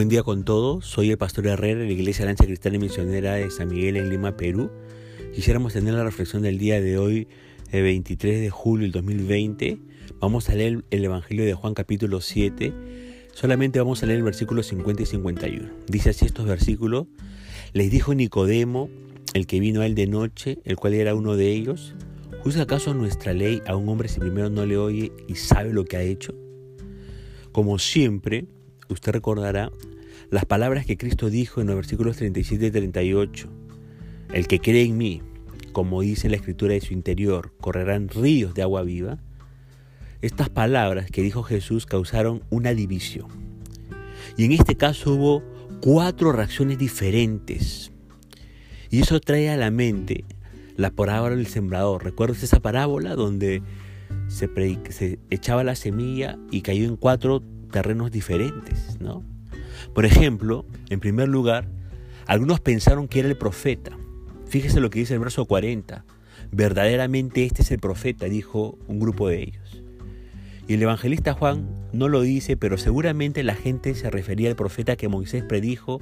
Buen día con todos, soy el pastor Herrera de la Iglesia Lanza Cristiana y Misionera de San Miguel en Lima, Perú. Quisiéramos tener la reflexión del día de hoy, el 23 de julio del 2020. Vamos a leer el Evangelio de Juan capítulo 7. Solamente vamos a leer el versículo 50 y 51. Dice así estos versículos. Les dijo Nicodemo, el que vino a él de noche, el cual era uno de ellos, ¿juzga acaso nuestra ley a un hombre si primero no le oye y sabe lo que ha hecho? Como siempre, usted recordará las palabras que Cristo dijo en los versículos 37 y 38. El que cree en mí, como dice la escritura de su interior, correrán ríos de agua viva. Estas palabras que dijo Jesús causaron una división. Y en este caso hubo cuatro reacciones diferentes. Y eso trae a la mente la parábola del sembrador. ¿Recuerdas esa parábola donde se, se echaba la semilla y cayó en cuatro terrenos diferentes, ¿no? Por ejemplo, en primer lugar, algunos pensaron que era el profeta. Fíjese lo que dice el verso 40. Verdaderamente este es el profeta, dijo un grupo de ellos. Y el evangelista Juan no lo dice, pero seguramente la gente se refería al profeta que Moisés predijo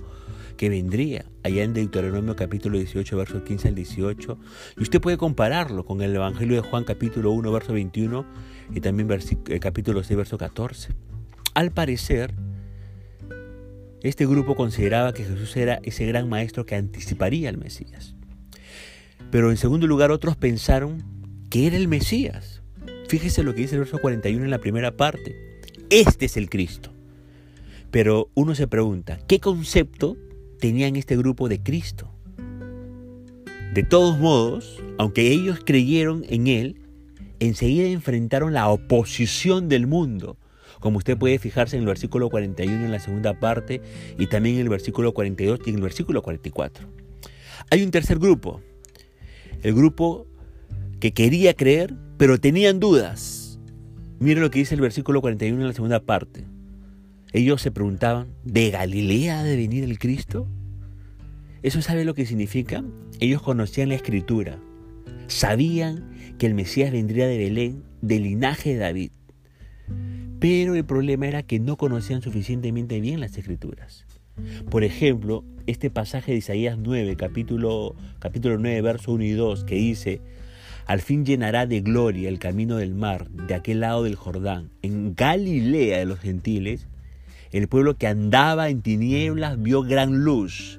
que vendría allá en Deuteronomio capítulo 18, versos 15 al 18. Y usted puede compararlo con el Evangelio de Juan capítulo 1, verso 21 y también eh, capítulo 6, verso 14. Al parecer, este grupo consideraba que Jesús era ese gran maestro que anticiparía al Mesías. Pero en segundo lugar, otros pensaron que era el Mesías. Fíjese lo que dice el verso 41 en la primera parte. Este es el Cristo. Pero uno se pregunta, ¿qué concepto tenían este grupo de Cristo? De todos modos, aunque ellos creyeron en Él, enseguida enfrentaron la oposición del mundo como usted puede fijarse en el versículo 41 en la segunda parte y también en el versículo 42 y en el versículo 44. Hay un tercer grupo, el grupo que quería creer, pero tenían dudas. Mire lo que dice el versículo 41 en la segunda parte. Ellos se preguntaban, ¿de Galilea ha de venir el Cristo? ¿Eso sabe lo que significa? Ellos conocían la escritura, sabían que el Mesías vendría de Belén, del linaje de David. Pero el problema era que no conocían suficientemente bien las escrituras. Por ejemplo, este pasaje de Isaías 9, capítulo, capítulo 9, verso 1 y 2, que dice, al fin llenará de gloria el camino del mar, de aquel lado del Jordán, en Galilea de los gentiles, el pueblo que andaba en tinieblas vio gran luz.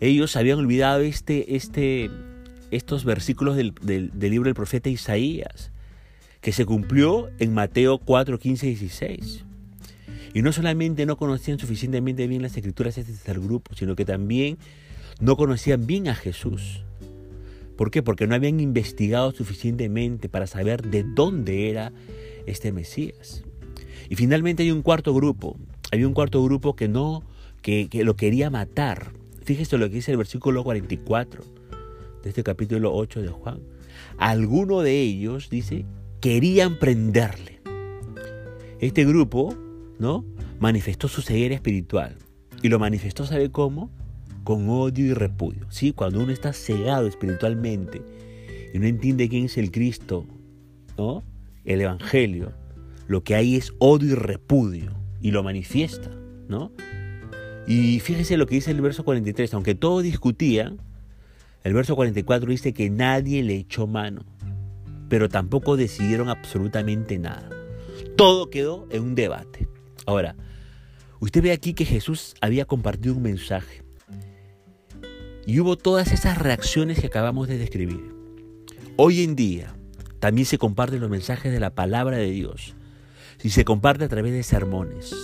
Ellos habían olvidado este, este, estos versículos del, del libro del profeta Isaías que se cumplió en Mateo 4, 15 y 16. Y no solamente no conocían suficientemente bien las escrituras de este tercer grupo, sino que también no conocían bien a Jesús. ¿Por qué? Porque no habían investigado suficientemente para saber de dónde era este Mesías. Y finalmente hay un cuarto grupo. Había un cuarto grupo que no, que, que lo quería matar. Fíjese lo que dice el versículo 44 de este capítulo 8 de Juan. Alguno de ellos, dice, querían prenderle. Este grupo, ¿no? Manifestó su ceguera espiritual. Y lo manifestó, ¿sabe cómo? Con odio y repudio. ¿sí? Cuando uno está cegado espiritualmente y no entiende quién es el Cristo, ¿no? El Evangelio, lo que hay es odio y repudio. Y lo manifiesta, ¿no? Y fíjese lo que dice el verso 43. Aunque todos discutían, el verso 44 dice que nadie le echó mano pero tampoco decidieron absolutamente nada. Todo quedó en un debate. Ahora, usted ve aquí que Jesús había compartido un mensaje y hubo todas esas reacciones que acabamos de describir. Hoy en día también se comparten los mensajes de la palabra de Dios y se comparte a través de sermones.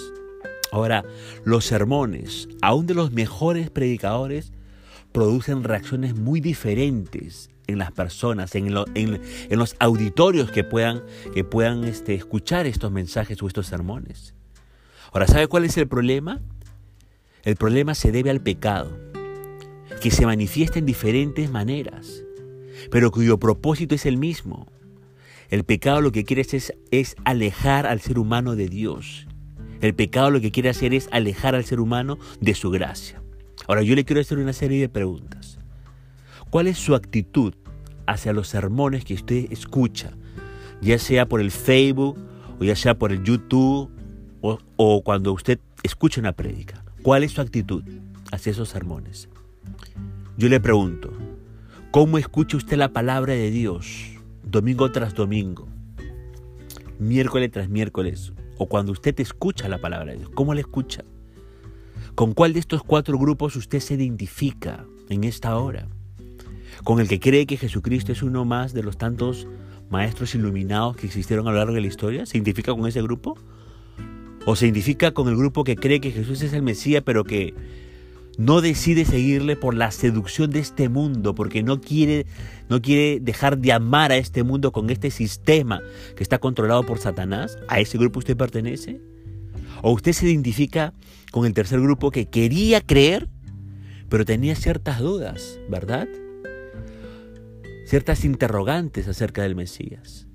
Ahora, los sermones, aún de los mejores predicadores, producen reacciones muy diferentes en las personas, en, los auditorios que puedan, que puedan este, escuchar estos mensajes o estos sermones. Ahora, ¿sabe cuál es el problema? El problema se debe al pecado, que se manifiesta en diferentes maneras, pero cuyo propósito es el mismo. El pecado lo que quiere es, es alejar al ser humano de Dios. El pecado lo que quiere hacer es alejar al ser humano de su gracia. Ahora yo le quiero hacer una serie de preguntas. ¿Cuál es su actitud hacia los sermones que usted escucha? Ya sea por el Facebook o ya sea por el YouTube o, cuando usted escucha una prédica, ¿cuál es su actitud hacia esos sermones? Yo le pregunto, ¿cómo escucha usted la palabra de Dios domingo tras domingo, miércoles tras miércoles, o cuando usted escucha la palabra de Dios? ¿Cómo la escucha? ¿Con cuál de estos cuatro grupos usted se identifica en esta hora? ¿Con el que cree que Jesucristo es uno más de los tantos maestros iluminados que existieron a lo largo de la historia? ¿Se identifica con ese grupo? ¿O se identifica con el grupo que cree que Jesús es el Mesías, pero que no decide seguirle por la seducción de este mundo, porque no quiere, no quiere dejar de amar a este mundo con este sistema que está controlado por Satanás? ¿A ese grupo usted pertenece? ¿O usted se identifica con el tercer grupo que quería creer, pero tenía ciertas dudas, ¿verdad? Ciertas interrogantes acerca del Mesías.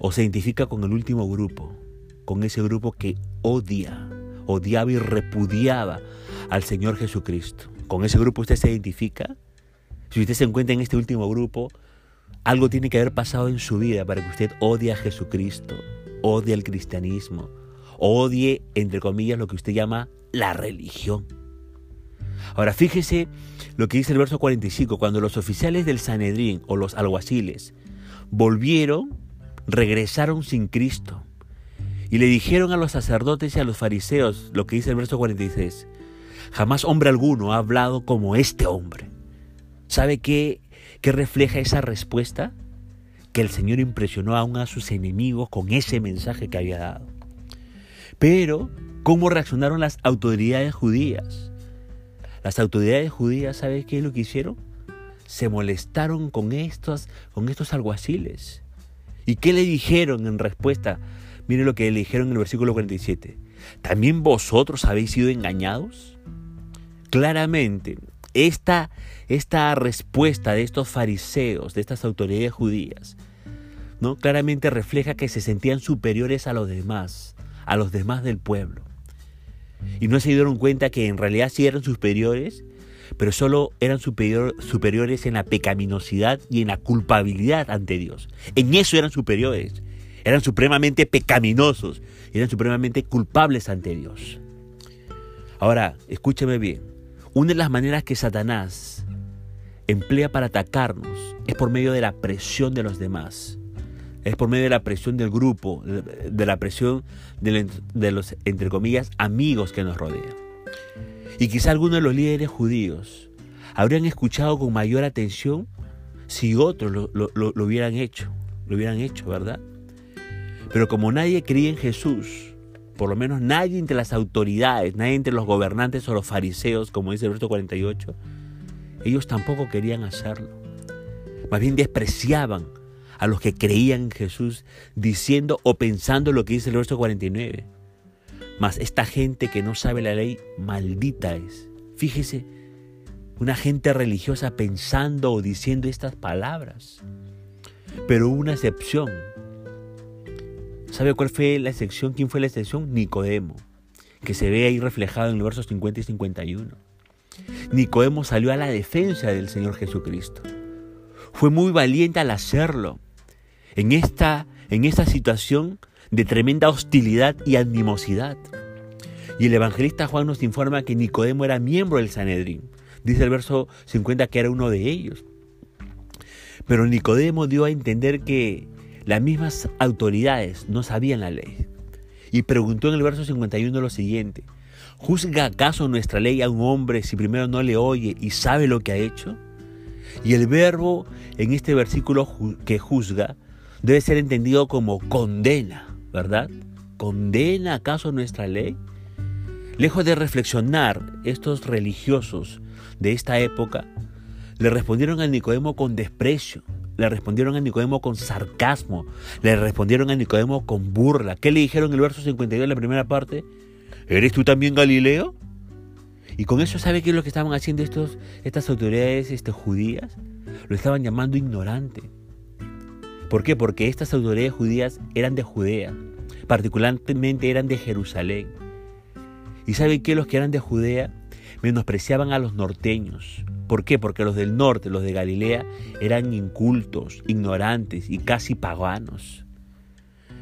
¿O se identifica con el último grupo, con ese grupo que odia, odiaba y repudiaba al Señor Jesucristo. ¿Con ese grupo usted se identifica? Si usted se encuentra en este último grupo, algo tiene que haber pasado en su vida para que usted odie a Jesucristo, odie al cristianismo, odie, entre comillas, lo que usted llama la religión. Ahora fíjese lo que dice el verso 45, cuando los oficiales del Sanedrín o los alguaciles volvieron, regresaron sin Cristo. Y le dijeron a los sacerdotes y a los fariseos lo que dice el verso 46, Jamás hombre alguno ha hablado como este hombre. ¿Sabe qué, qué refleja esa respuesta? Que el Señor impresionó aún a sus enemigos con ese mensaje que había dado. Pero, ¿cómo reaccionaron las autoridades judías? Las autoridades judías, ¿sabe qué es lo que hicieron? Se molestaron con estos, con estos alguaciles. ¿Y qué le dijeron en respuesta? Mire lo que le dijeron en el versículo 47. ¿También vosotros habéis sido engañados? Claramente, esta, esta respuesta de estos fariseos, de estas autoridades judías, ¿no? claramente refleja que se sentían superiores a los demás, a los demás del pueblo. Y no se dieron cuenta que en realidad sí eran superiores, pero solo eran superiores en la pecaminosidad y en la culpabilidad ante Dios. En eso eran superiores. Eran supremamente pecaminosos, eran supremamente culpables ante Dios. Ahora, escúcheme bien. Una de las maneras que Satanás emplea para atacarnos es por medio de la presión de los demás. Es por medio de la presión del grupo, de la presión de los, entre comillas, amigos que nos rodean. Y quizá algunos de los líderes judíos habrían escuchado con mayor atención si otros lo, lo hubieran hecho. Lo hubieran hecho, ¿verdad? Pero como nadie creía en Jesús, por lo menos nadie entre las autoridades, nadie entre los gobernantes o los fariseos, como dice el verso 48, ellos tampoco querían hacerlo. Más bien despreciaban a los que creían en Jesús diciendo o pensando lo que dice el verso 49. Mas esta gente que no sabe la ley, maldita es. Fíjese, una gente religiosa pensando o diciendo estas palabras. Pero hubo una excepción. ¿Sabe cuál fue la excepción? ¿Quién fue la excepción? Nicodemo, que se ve ahí reflejado en los versos 50 y 51. Nicodemo salió a la defensa del Señor Jesucristo. Fue muy valiente al hacerlo. En esta, en esta situación de tremenda hostilidad y animosidad. Y el evangelista Juan nos informa que Nicodemo era miembro del Sanedrín. Dice el verso 50 que era uno de ellos. Pero Nicodemo dio a entender que las mismas autoridades no sabían la ley. Y preguntó en el verso 51 lo siguiente, ¿juzga acaso nuestra ley a un hombre si primero no le oye y sabe lo que ha hecho? Y el verbo en este versículo que juzga debe ser entendido como condena, ¿verdad? ¿Condena acaso nuestra ley? Lejos de reflexionar, estos religiosos de esta época le respondieron a Nicodemo con desprecio, le respondieron a Nicodemo con sarcasmo, le respondieron a Nicodemo con burla. ¿Qué le dijeron en el verso 52 de la primera parte? ¿Eres tú también Galileo? Y con eso, ¿sabe qué es lo que estaban haciendo estos, estas autoridades este, judías? Lo estaban llamando ignorante. ¿Por qué? Porque estas autoridades judías eran de Judea, particularmente eran de Jerusalén. ¿Y sabe qué? Los que eran de Judea menospreciaban a los norteños, ¿Por qué? Porque los del norte, los de Galilea, eran incultos, ignorantes y casi paganos.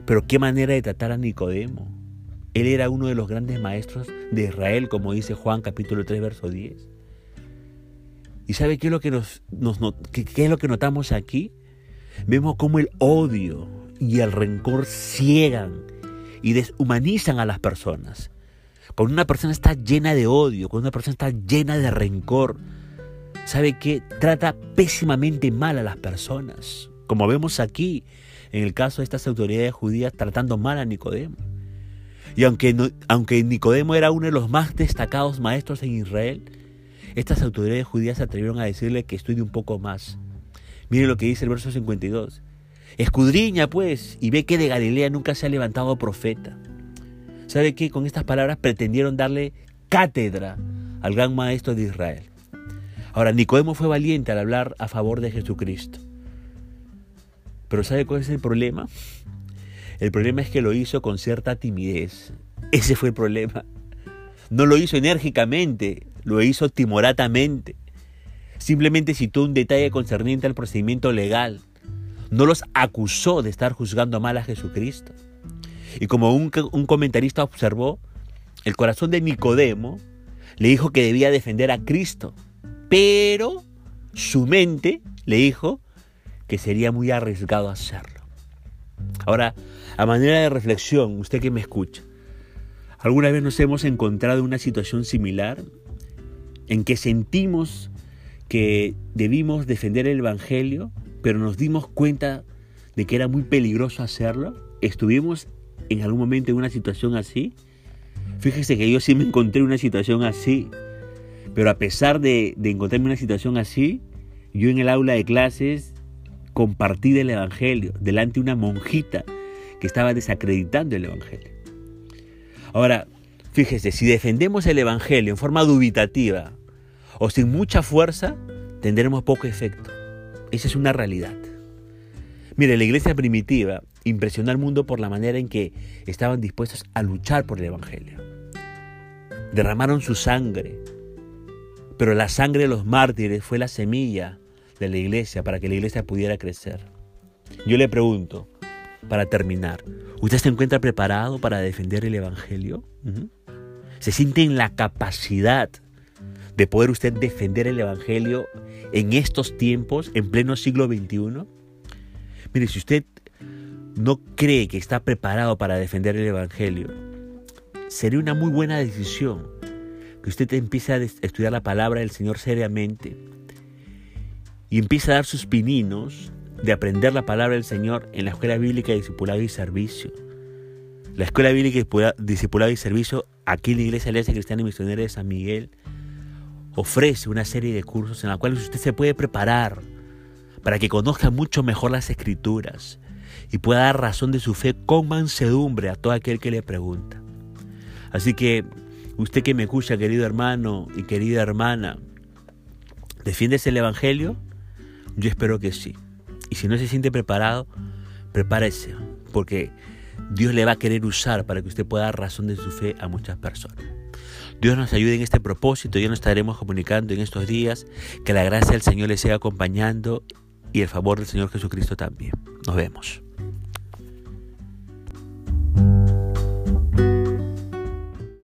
Pero qué manera de tratar a Nicodemo. Él era uno de los grandes maestros de Israel, como dice Juan capítulo 3, verso 10. ¿Y sabe qué es lo que, nos, qué, es lo que notamos aquí? Vemos cómo el odio y el rencor ciegan y deshumanizan a las personas. Cuando una persona está llena de odio, cuando una persona está llena de rencor, ¿sabe qué? Trata pésimamente mal a las personas. Como vemos aquí, en el caso de estas autoridades judías tratando mal a Nicodemo. Y aunque, aunque Nicodemo era uno de los más destacados maestros en Israel, estas autoridades judías se atrevieron a decirle que estudie un poco más. Mire lo que dice el verso 52. Escudriña pues y ve que de Galilea nunca se ha levantado profeta. ¿Sabe qué? Con estas palabras pretendieron darle cátedra al gran maestro de Israel. Ahora, Nicodemo fue valiente al hablar a favor de Jesucristo. Pero ¿sabe cuál es el problema? El problema es que lo hizo con cierta timidez. Ese fue el problema. No lo hizo enérgicamente, lo hizo timoratamente. Simplemente citó un detalle concerniente al procedimiento legal. No los acusó de estar juzgando mal a Jesucristo. Y como un, un comentarista observó, el corazón de Nicodemo le dijo que debía defender a Cristo, pero su mente le dijo que sería muy arriesgado hacerlo. Ahora, a manera de reflexión, usted que me escucha, ¿alguna vez nos hemos encontrado en una situación similar en que sentimos que debimos defender el Evangelio, pero nos dimos cuenta de que era muy peligroso hacerlo? ¿Estuvimos en algún momento en una situación así? Fíjese que yo sí me encontré en una situación así, pero a pesar de, encontrarme en una situación así, yo en el aula de clases compartí el Evangelio delante de una monjita que estaba desacreditando el Evangelio. Ahora, fíjese, si defendemos el Evangelio en forma dubitativa o sin mucha fuerza, tendremos poco efecto. Esa es una realidad. Mire, la iglesia primitiva impresionó al mundo por la manera en que estaban dispuestos a luchar por el Evangelio. Derramaron su sangre, pero la sangre de los mártires fue la semilla de la iglesia para que la iglesia pudiera crecer. Yo le pregunto, para terminar, ¿usted se encuentra preparado para defender el Evangelio? ¿Se siente en la capacidad de poder usted defender el Evangelio en estos tiempos, en pleno siglo XXI? Mire, si usted no cree que está preparado para defender el Evangelio, sería una muy buena decisión que usted empiece a estudiar la palabra del Señor seriamente y empieza a dar sus pininos de aprender la palabra del Señor en la Escuela Bíblica de Discipulado y Servicio. La Escuela Bíblica de Discipulado y Servicio, aquí en la Iglesia Alianza Cristiana y Misionera de San Miguel, ofrece una serie de cursos en los cuales usted se puede preparar para que conozca mucho mejor las Escrituras y pueda dar razón de su fe con mansedumbre a todo aquel que le pregunta. Así que usted que me escucha, querido hermano y querida hermana, ¿defiendes el Evangelio? Yo espero que sí. Y si no se siente preparado, prepárese, porque Dios le va a querer usar para que usted pueda dar razón de su fe a muchas personas. Dios nos ayude en este propósito, ya nos estaremos comunicando en estos días, que la gracia del Señor le siga acompañando y el favor del Señor Jesucristo también. Nos vemos.